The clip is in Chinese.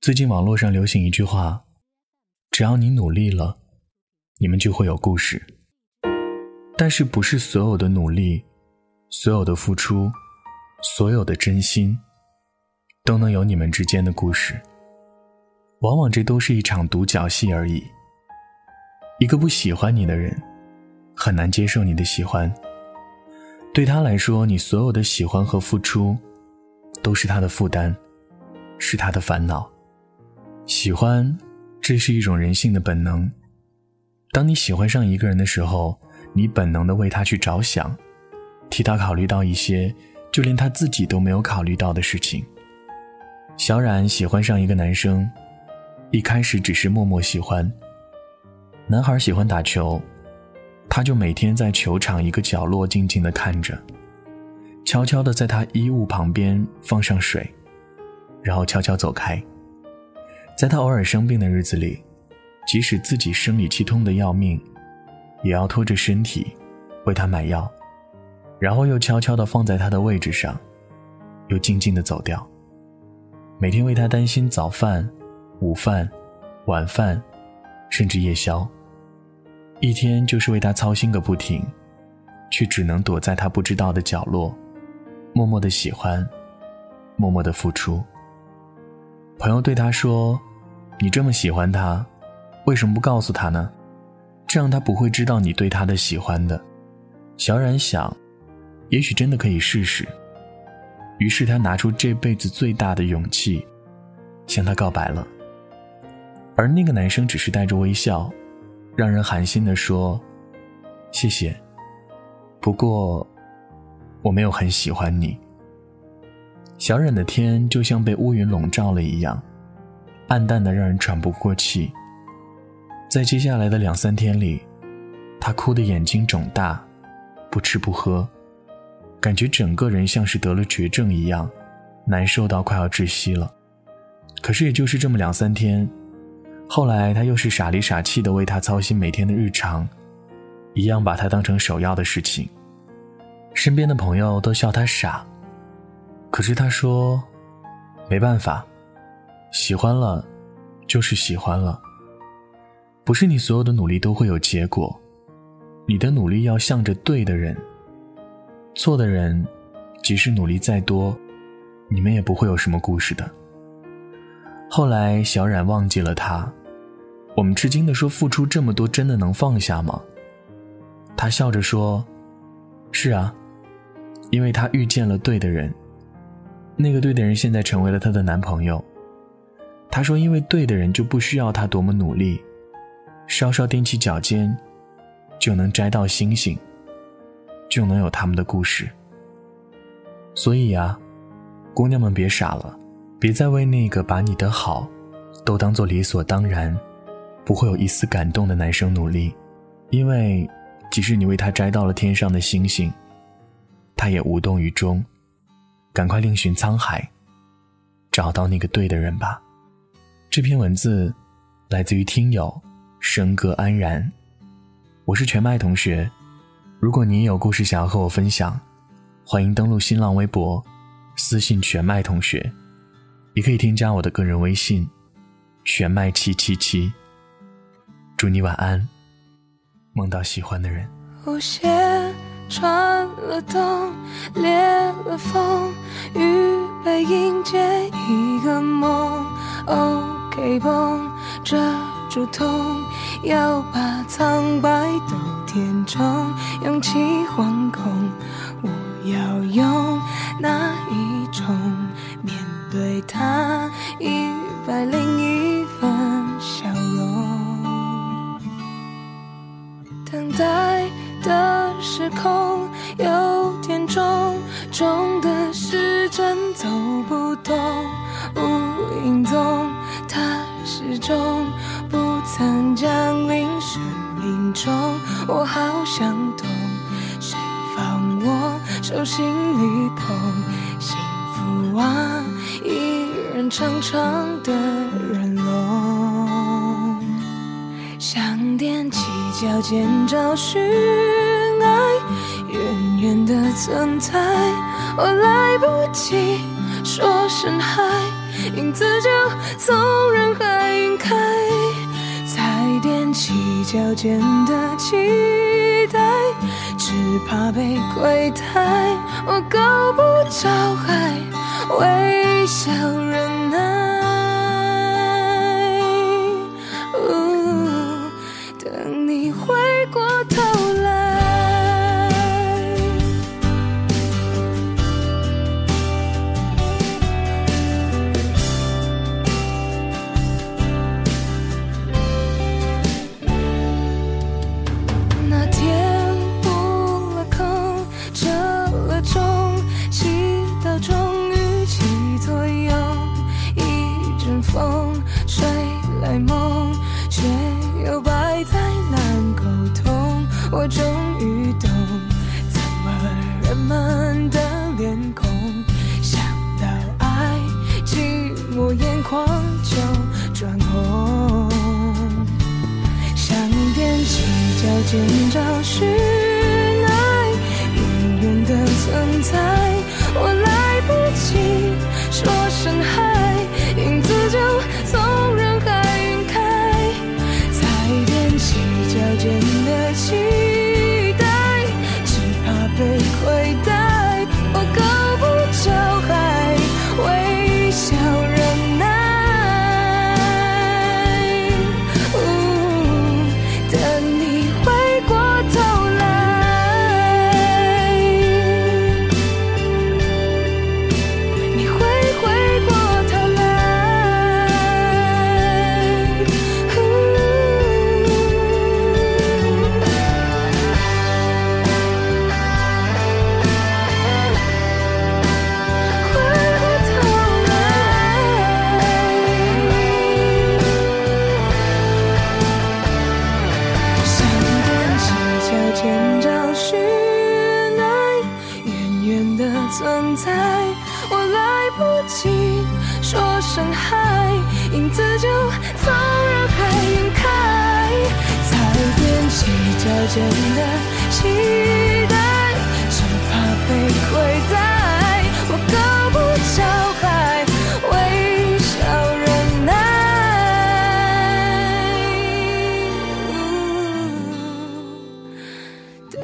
最近网络上流行一句话：“只要你努力了，你们就会有故事。”但是，不是所有的努力、所有的付出、所有的真心，都能有你们之间的故事。往往这都是一场独角戏而已。一个不喜欢你的人，很难接受你的喜欢。对他来说，你所有的喜欢和付出，都是他的负担，是他的烦恼。喜欢，这是一种人性的本能。当你喜欢上一个人的时候，你本能的为他去着想，替他考虑到一些就连他自己都没有考虑到的事情。小冉喜欢上一个男生，一开始只是默默喜欢。男孩喜欢打球，他就每天在球场一个角落静静的看着，悄悄的在他衣物旁边放上水，然后悄悄走开。在他偶尔生病的日子里，即使自己生理期痛的要命，也要拖着身体为他买药，然后又悄悄地放在他的位置上，又静静地走掉。每天为他担心早饭、午饭、晚饭，甚至夜宵，一天就是为他操心个不停，却只能躲在他不知道的角落，默默的喜欢，默默的付出。朋友对他说。你这么喜欢他，为什么不告诉他呢？这样他不会知道你对他的喜欢的。小冉想，也许真的可以试试。于是他拿出这辈子最大的勇气，向他告白了。而那个男生只是带着微笑，让人寒心的说：“谢谢，不过我没有很喜欢你。”小冉的天就像被乌云笼罩了一样。暗淡的让人喘不过气。在接下来的两三天里，他哭得眼睛肿大，不吃不喝，感觉整个人像是得了绝症一样，难受到快要窒息了。可是也就是这么两三天，后来他又是傻里傻气的为他操心每天的日常，一样把他当成首要的事情。身边的朋友都笑他傻，可是他说，没办法。喜欢了，就是喜欢了。不是你所有的努力都会有结果，你的努力要向着对的人。错的人，即使努力再多，你们也不会有什么故事的。后来，小冉忘记了他。我们吃惊的说：“付出这么多，真的能放下吗？”他笑着说：“是啊，因为他遇见了对的人。那个对的人现在成为了他的男朋友。”他说：“因为对的人就不需要他多么努力，稍稍踮起脚尖，就能摘到星星，就能有他们的故事。所以啊，姑娘们别傻了，别再为那个把你的好都当做理所当然，不会有一丝感动的男生努力，因为即使你为他摘到了天上的星星，他也无动于衷。赶快另寻沧海，找到那个对的人吧。”这篇文字来自于听友笙歌安然，我是全麦同学。如果你有故事想要和我分享，欢迎登录新浪微博私信全麦同学，也可以添加我的个人微信全麦七七七。祝你晚安，梦到喜欢的人。舞鞋穿了冬，裂了缝，预备迎接一个梦。哦。给绷遮住痛，要把苍白都填充，勇气惶恐。我要用哪一种面对他一百零一分笑容？等待的时空有点重，重的时针走不动，无影踪。中不曾降临生命中，我好想懂，谁放我手心里捧？幸福啊，一人长长的人龙，想踮起脚尖找寻爱，远远的存在，我来不及说声嗨，影子就从人海晕开，才踮起脚尖的期待，只怕被亏待，我够不着，还微笑忍耐，等你回过头。我终于懂，怎么人们的脸孔，想到爱，寂寞眼眶就转红。想踮起脚尖找寻爱，远远的存在，我来不及说声嗨，影子就从人海晕开，才踮起脚尖的期真的期待，只怕被亏待。我够不着海，微笑忍耐。等。